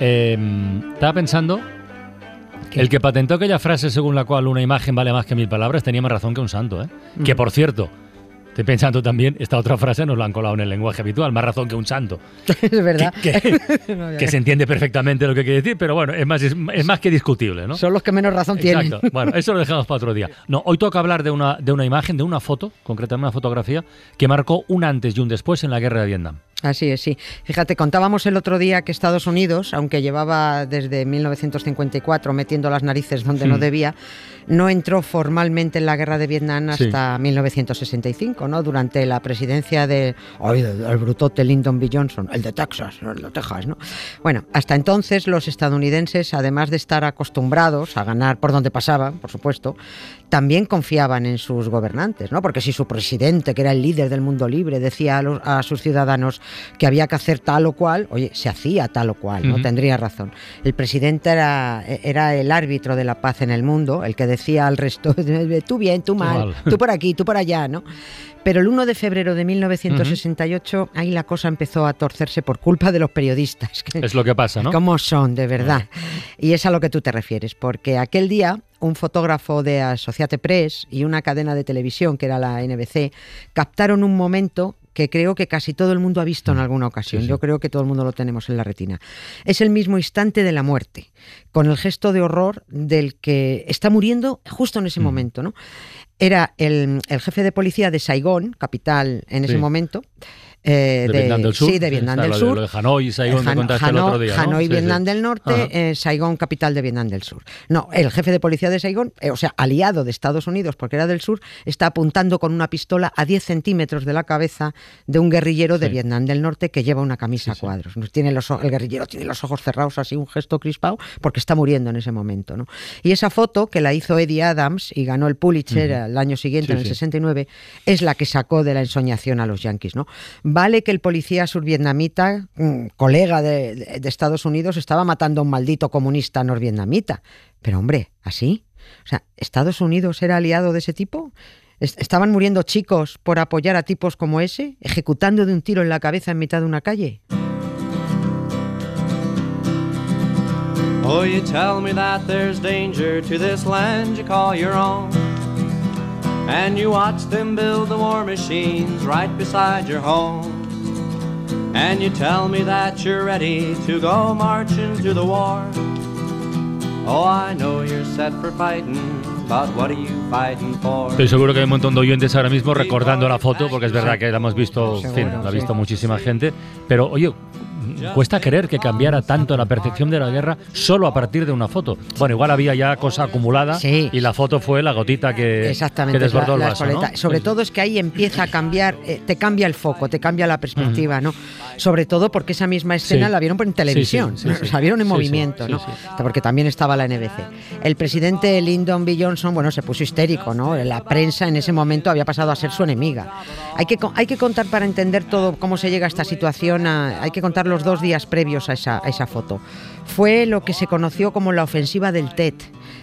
Eh, estaba pensando, el que patentó aquella frase según la cual una imagen vale más que mil palabras tenía más razón que un santo. ¿eh? Que por cierto, estoy pensando también, esta otra frase nos la han colado en el lenguaje habitual, más razón que un santo. es verdad. Que, que- que se entiende perfectamente lo que quiere decir, pero bueno, es más, es, es más que discutible, ¿no? Son los que menos razón tienen. Exacto. Bueno, eso lo dejamos para otro día. No, hoy toca hablar de una, de una imagen, de una foto, concretamente una fotografía, que marcó un antes y un después en la guerra de Vietnam. Así es, sí. Fíjate, contábamos el otro día que Estados Unidos, aunque llevaba desde 1954 metiendo las narices donde no Hmm. debía, no entró formalmente en la guerra de Vietnam Sí. hasta 1965, ¿no? Durante la presidencia de ay, del brutote Lyndon B. Johnson, el de Texas, el de Texas, ¿no? Bueno, hasta entonces los estadounidenses, además de estar acostumbrados a ganar por donde pasaban, por supuesto, también confiaban en sus gobernantes, ¿no? Porque si su presidente, que era el líder del mundo libre, decía a, los- a sus ciudadanos que había que hacer tal o cual, oye, se hacía tal o cual, ¿no? Tendría razón. El presidente era, era el árbitro de la paz en el mundo, el que decía al resto, tú bien, tú mal, mal. tú por aquí, tú por allá, ¿no? Pero el 1 de febrero de 1968, ahí la cosa empezó a torcerse por culpa de los periodistas. Es lo que pasa, ¿no? ¿Cómo son, de verdad? Y es a lo que tú te refieres, porque aquel día un fotógrafo de Associate Press y una cadena de televisión, que era la NBC, captaron un momento que creo que casi todo el mundo ha visto en alguna ocasión. Mm. Sí, sí. Yo creo que todo el mundo lo tenemos en la retina. Es el mismo instante de la muerte, con el gesto de horror del que está muriendo justo en ese Mm. momento, ¿no? Era el, el jefe de policía de Saigón, capital en ese momento. Eh, de, Vietnam del Sur. Sí, de Vietnam del lo de- Sur. Lo de Hanoi y Saigón que Han- contaste el Hanoi- otro día. ¿no? Hanoi, Sí, Vietnam sí. del Norte, eh, Saigón, capital de Vietnam del Sur. No, el jefe de policía de Saigón, eh, o sea, aliado de Estados Unidos porque era del sur, está apuntando con una pistola a 10 centímetros de la cabeza de un guerrillero de. Vietnam del Norte que lleva una camisa a cuadros. Tiene los, el guerrillero tiene los ojos cerrados, así un gesto crispado, porque está muriendo en ese momento. ¿no? Y esa foto que la hizo Eddie Adams y ganó el Pulitzer el año siguiente, en el sí. 69, es la que sacó de la ensoñación a los yanquis. ¿no? Vale que el policía survietnamita, mm, colega de, Estados Unidos, estaba matando a un maldito comunista norvietnamita. Pero hombre, ¿así? O sea, ¿Estados Unidos era aliado de ese tipo? ¿Est- ¿Estaban muriendo chicos por apoyar a tipos como ese? ¿Ejecutando de un tiro en la cabeza en mitad de una calle? Oh, you tell me that there's danger to this land you call your own. And you watch them build the war machines right beside your home. And you tell me that you're ready to go marching to the war. Oh, I know you're set for fighting, but what are you fighting for? Estoy seguro que hay un montón de oyentes ahora mismo recordando la foto, porque es verdad que la hemos visto, en fin, Seguro, la ha sí. visto muchísima gente. Pero, oye, cuesta creer que cambiara tanto la percepción de la guerra solo a partir de una foto. Bueno, igual había ya cosa acumulada Sí. y la foto fue la gotita que, Exactamente, que desbordó la- el vaso. Sobre todo es que ahí empieza a cambiar, eh, te cambia el foco, te cambia la perspectiva, ¿no? Sobre todo porque esa misma escena Sí. la vieron por en televisión, Sí, sí, sí, sí. la vieron en movimiento, sí, ¿no? sí. Porque también estaba la NBC. El presidente Lyndon B. Johnson, bueno, se puso histérico, ¿no? La prensa en ese momento había pasado a ser su enemiga. Hay que, hay que contar para entender todo cómo se llega a esta situación, a- hay que contar los dos días previos a esa, a esa foto. Fue lo que se conoció como la ofensiva del TET,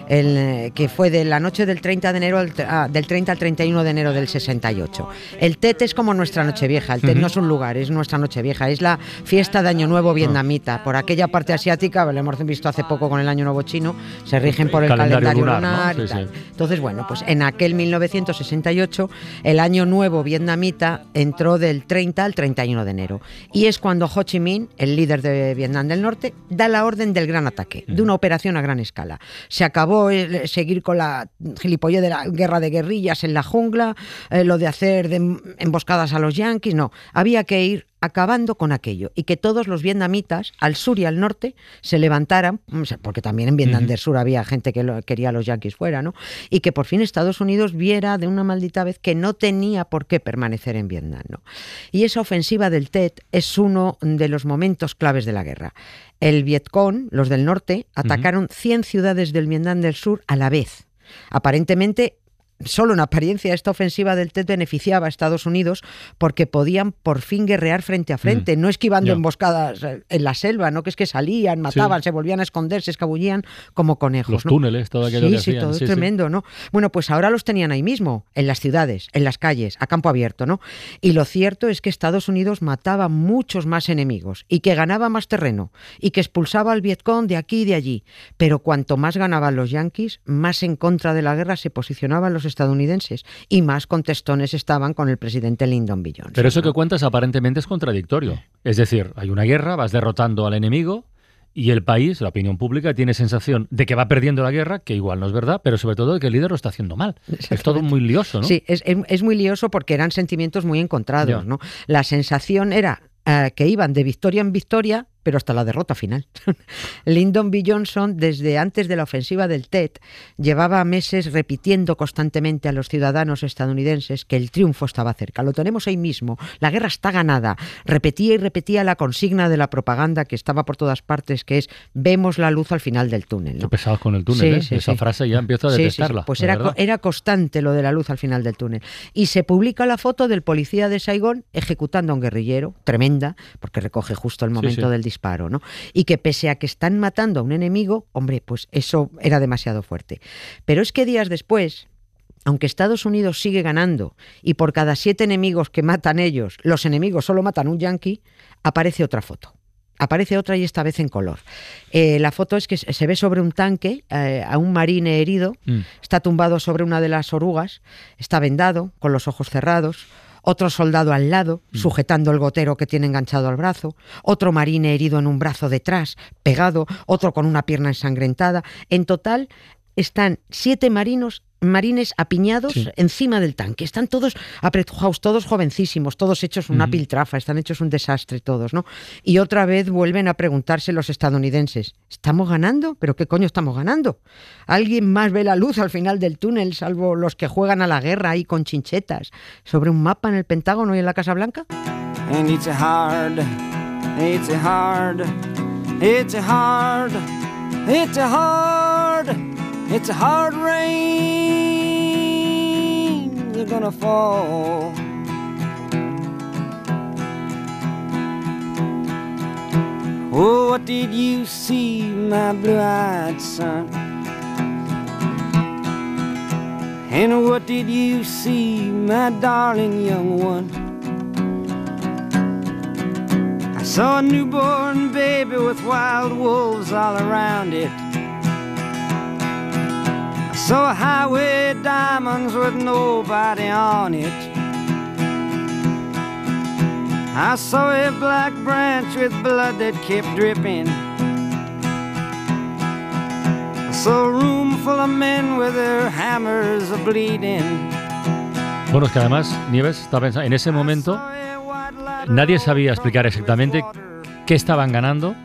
el, eh, que fue de la noche del 30 de enero al, ah, del 30 al 31 de enero del 68. El TET es como nuestra Nochevieja, el TET no es un lugar, es nuestra Nochevieja, es la fiesta de Año Nuevo vietnamita. Por aquella parte asiática, lo hemos visto hace poco con el Año Nuevo chino, se rigen por el Calendario calendario, lunar, lunar, Sí, tal. sí. Entonces, bueno, pues en aquel 1968, el Año Nuevo vietnamita entró del 30 al 31 de enero. Y es cuando Ho Chi Minh, el líder de Vietnam del Norte, da la orden del gran ataque, de una operación a gran escala. Se acabó el- seguir con la gilipollez de la guerra de guerrillas en la jungla, eh, lo de hacer de emboscadas a los yanquis, no. Había que ir acabando con aquello y que todos los vietnamitas al sur y al norte se levantaran, sea, porque también en Vietnam del Sur había gente que lo- quería a los yanquis fuera, ¿no? Y que por fin Estados Unidos viera de una maldita vez que no tenía por qué permanecer en Vietnam, ¿no? Y esa ofensiva del Tet es uno de los momentos claves de la guerra. El Vietcong, los del norte, atacaron 100 ciudades del Vietnam del Sur a la vez. Aparentemente Solo en apariencia esta ofensiva del TET beneficiaba a Estados Unidos porque podían por fin guerrear frente a frente, no esquivando emboscadas eh, en la selva, no que es que salían, mataban, se volvían a esconder, se escabullían como conejos. Los ¿no? túneles, todo aquello Sí, que sí, hacían, todo sí, tremendo, ¿no? Bueno, pues ahora los tenían ahí mismo, en las ciudades, en las calles, a campo abierto, ¿no? Y lo cierto es que Estados Unidos mataba muchos más enemigos y que ganaba más terreno y que expulsaba al Vietcong de aquí y de allí. Pero cuanto más ganaban los yanquis, más en contra de la guerra se posicionaban los estadounidenses y más contestones estaban con el presidente Lyndon B. Johnson. Pero eso ¿no? que cuentas aparentemente es contradictorio. Es decir, hay una guerra, vas derrotando al enemigo y el país, la opinión pública, tiene sensación de que va perdiendo la guerra, que igual no es verdad, pero sobre todo de que el líder lo está haciendo mal. Es todo muy lioso, ¿no? Sí, es, es- es muy lioso porque eran sentimientos muy encontrados. ¿no? La sensación era eh, que iban de victoria en victoria, pero hasta la derrota final. Lyndon B. Johnson, desde antes de la ofensiva del TET, llevaba meses repitiendo constantemente a los ciudadanos estadounidenses que el triunfo estaba cerca. Lo tenemos ahí mismo, la guerra está ganada. Repetía y repetía la consigna de la propaganda que estaba por todas partes, que es vemos la luz al final del túnel. Qué ¿no? pesados con el túnel, Sí, ¿eh? sí, Esa sí. frase ya empiezo a detestarla. Pues era, co- era constante lo de la luz al final del túnel. Y se publica la foto del policía de Saigón ejecutando a un guerrillero, tremenda, porque recoge justo el momento del disparo, ¿no? Y que pese a que están matando a un enemigo, hombre, pues eso era demasiado fuerte. Pero es que días después, aunque Estados Unidos sigue ganando y por cada siete enemigos que matan ellos, los enemigos solo matan un yanqui, aparece otra foto. Aparece otra y esta vez en color. Eh, la foto es que se se ve sobre un tanque eh, a un marine herido, Mm. está tumbado sobre una de las orugas, está vendado, con los ojos cerrados, otro soldado al lado, sujetando el gotero que tiene enganchado al brazo, otro marine herido en un brazo detrás, pegado, otro con una pierna ensangrentada. En total están siete marinos marines apiñados Sí. encima del tanque. Están todos apretujados, todos jovencísimos, todos hechos una piltrafa, están hechos un desastre todos, ¿no? Y otra vez vuelven a preguntarse los estadounidenses, ¿estamos ganando? ¿Pero qué coño estamos ganando? ¿Alguien más ve la luz al final del túnel, salvo los que juegan a la guerra ahí con chinchetas, sobre un mapa en el Pentágono y en la Casa Blanca? And it's a hard, it's a hard, it's a hard, it's a hard, it's a hard rain. They're gonna fall. Oh, what did you see, my blue-eyed son? And what did you see, my darling young one? I saw a newborn baby with wild wolves all around it. A highway diamonds with nobody on it. I saw a black branch with blood that kept dripping. I saw a room full of men with their hammers a bleeding. Bueno, es que además, Nieves está pensando, en ese momento nadie sabía explicar exactamente qué estaban ganando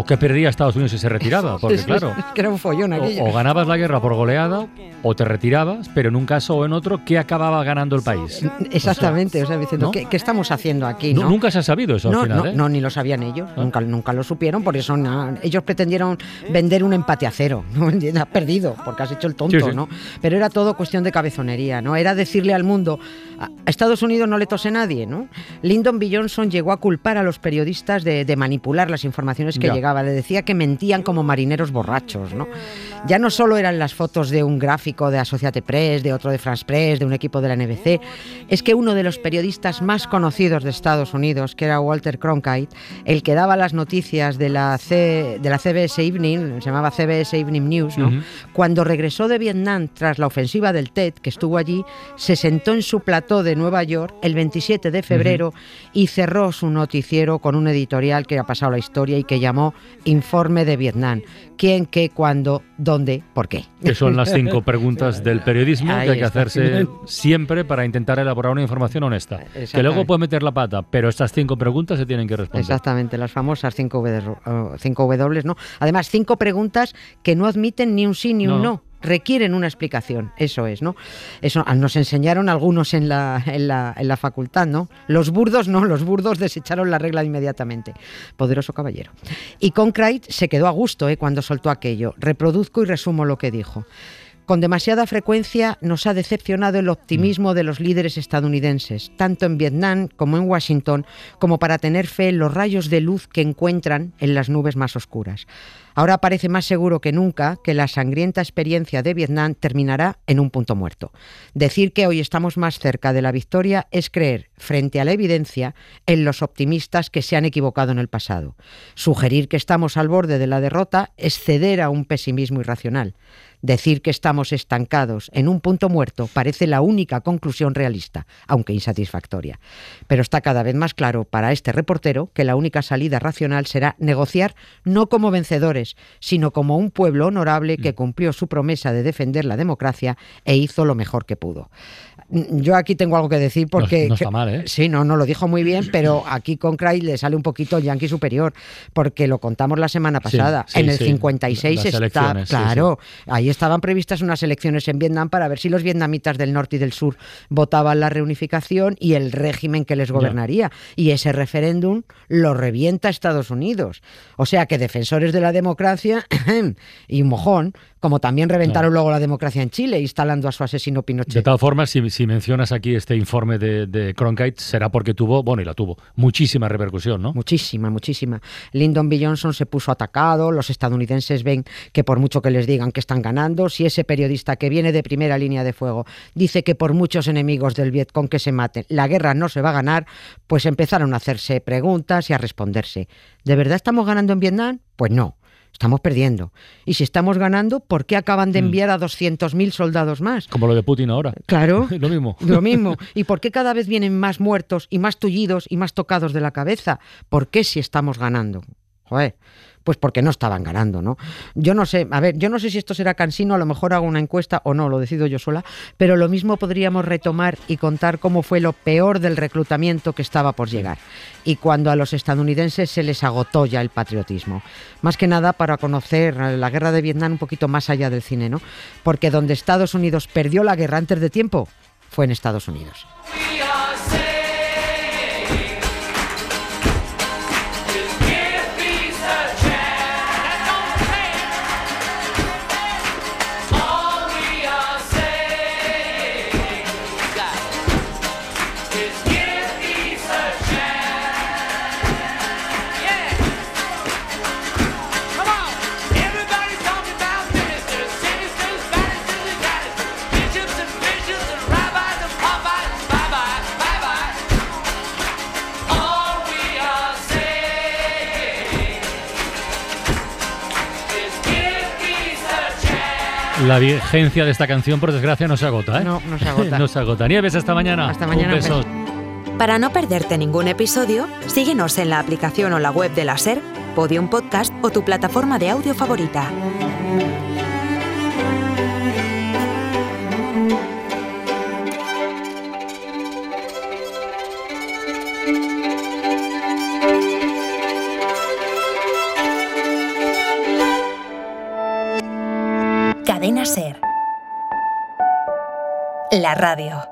o qué perdía Estados Unidos si se retiraba, porque claro, que era un follón o, o ganabas la guerra por goleada o te retirabas, pero en un caso o en otro, ¿qué acababa ganando el país? Exactamente, o sea, diciendo, ¿no? ¿qué, qué estamos haciendo aquí? No? Nunca se ha sabido eso No, al final, no, ¿eh? no, ni lo sabían ellos, nunca, nunca lo supieron, por eso na- ellos pretendieron vender un empate a cero, ¿no? Has perdido, porque has hecho el tonto, Sí, sí. ¿no? Pero era todo cuestión de cabezonería, ¿no? Era decirle al mundo, a Estados Unidos no le tose nadie, ¿no? Lyndon B. Johnson llegó a culpar a los periodistas de, de manipular las informaciones que Ya. Le decía que mentían como marineros borrachos, ¿no? Ya no solo eran las fotos de un gráfico de Associated Press, de otro de France Press, de un equipo de la NBC, es que uno de los periodistas más conocidos de Estados Unidos, que era Walter Cronkite, el que daba las noticias de la, C- de la CBS Evening, se llamaba CBS Evening News, ¿no? Cuando regresó de Vietnam tras la ofensiva del TED, que estuvo allí, se sentó en su plató de Nueva York el 27 de febrero y cerró su noticiero con un editorial que ha pasado la historia y que llamó informe de Vietnam. ¿Quién, qué, cuándo, dónde, por qué? Que son las cinco preguntas del periodismo Ahí que hay que hacerse siempre para intentar elaborar una información honesta. Que luego puede meter la pata, pero estas cinco preguntas se tienen que responder. Exactamente, las famosas 5 w, eh, cinco W, ¿no? Además, cinco preguntas que no admiten ni un sí ni un No. Requieren una explicación, eso es, ¿no? Eso ah, nos enseñaron algunos en la, en, la, en la facultad, ¿no? Los burdos no, los burdos desecharon la regla inmediatamente. Poderoso caballero. Y Concrete se quedó a gusto ¿eh? cuando soltó aquello. Reproduzco y resumo lo que dijo. Con demasiada frecuencia nos ha decepcionado el optimismo de los líderes estadounidenses, tanto en Vietnam como en Washington, como para tener fe en los rayos de luz que encuentran en las nubes más oscuras. Ahora parece más seguro que nunca que la sangrienta experiencia de Vietnam terminará en un punto muerto. Decir que hoy estamos más cerca de la victoria es creer, frente a la evidencia, en los optimistas que se han equivocado en el pasado. Sugerir que estamos al borde de la derrota es ceder a un pesimismo irracional. Decir que estamos estancados en un punto muerto parece la única conclusión realista, aunque insatisfactoria. Pero está cada vez más claro para este reportero que la única salida racional será negociar no como vencedores, sino como un pueblo honorable que cumplió su promesa de defender la democracia e hizo lo mejor que pudo. Yo aquí tengo algo que decir porque... no está mal, ¿eh? Sí, no, no lo dijo muy bien, pero aquí con Craig le sale un poquito yankee superior, porque lo contamos la semana pasada. sí, en el sí. 56 Las está, claro, ahí estaban previstas unas elecciones en Vietnam para ver si los vietnamitas del norte y del sur votaban la reunificación y el régimen que les gobernaría. Y ese referéndum lo revienta Estados Unidos. O sea que defensores de la democracia y mojón, como también reventaron luego la democracia en Chile, instalando a su asesino De Pinochet. todas formas, si, si mencionas aquí este informe de, de Cronkite, será porque tuvo, bueno, y la tuvo, muchísima repercusión, ¿no? Muchísima, muchísima. Lyndon B. Johnson se puso atacado, los estadounidenses ven que por mucho que les digan que están ganando, si ese periodista que viene de primera línea de fuego dice que por muchos enemigos del Vietcong que se maten, la guerra no se va a ganar, pues empezaron a hacerse preguntas y a responderse. ¿De verdad estamos ganando en Vietnam? Pues no. Estamos perdiendo. Y si estamos ganando, ¿por qué acaban de enviar a 200.000 soldados más? Como lo de Putin ahora. Claro. Lo mismo. Lo mismo. ¿Y por qué cada vez vienen más muertos y más tullidos y más tocados de la cabeza? ¿Por qué si estamos ganando? Joder. Pues porque no estaban ganando, ¿no? Yo no sé, a ver, yo no sé si esto será cansino, a lo mejor hago una encuesta o no, lo decido yo sola, pero lo mismo podríamos retomar y contar cómo fue lo peor del reclutamiento que estaba por llegar y cuando a los estadounidenses se les agotó ya el patriotismo. Más que nada para conocer la guerra de Vietnam un poquito más allá del cine, ¿no? Porque donde Estados Unidos perdió la guerra antes de tiempo fue en Estados Unidos. La vigencia de esta canción, por desgracia, no se agota, ¿eh? No, no se agota. no se agota. Nieves, hasta mañana. Hasta mañana, Un beso. Para no perderte ningún episodio, síguenos en la aplicación o la web de la SER, Podium Podcast o tu plataforma de audio favorita. La radio.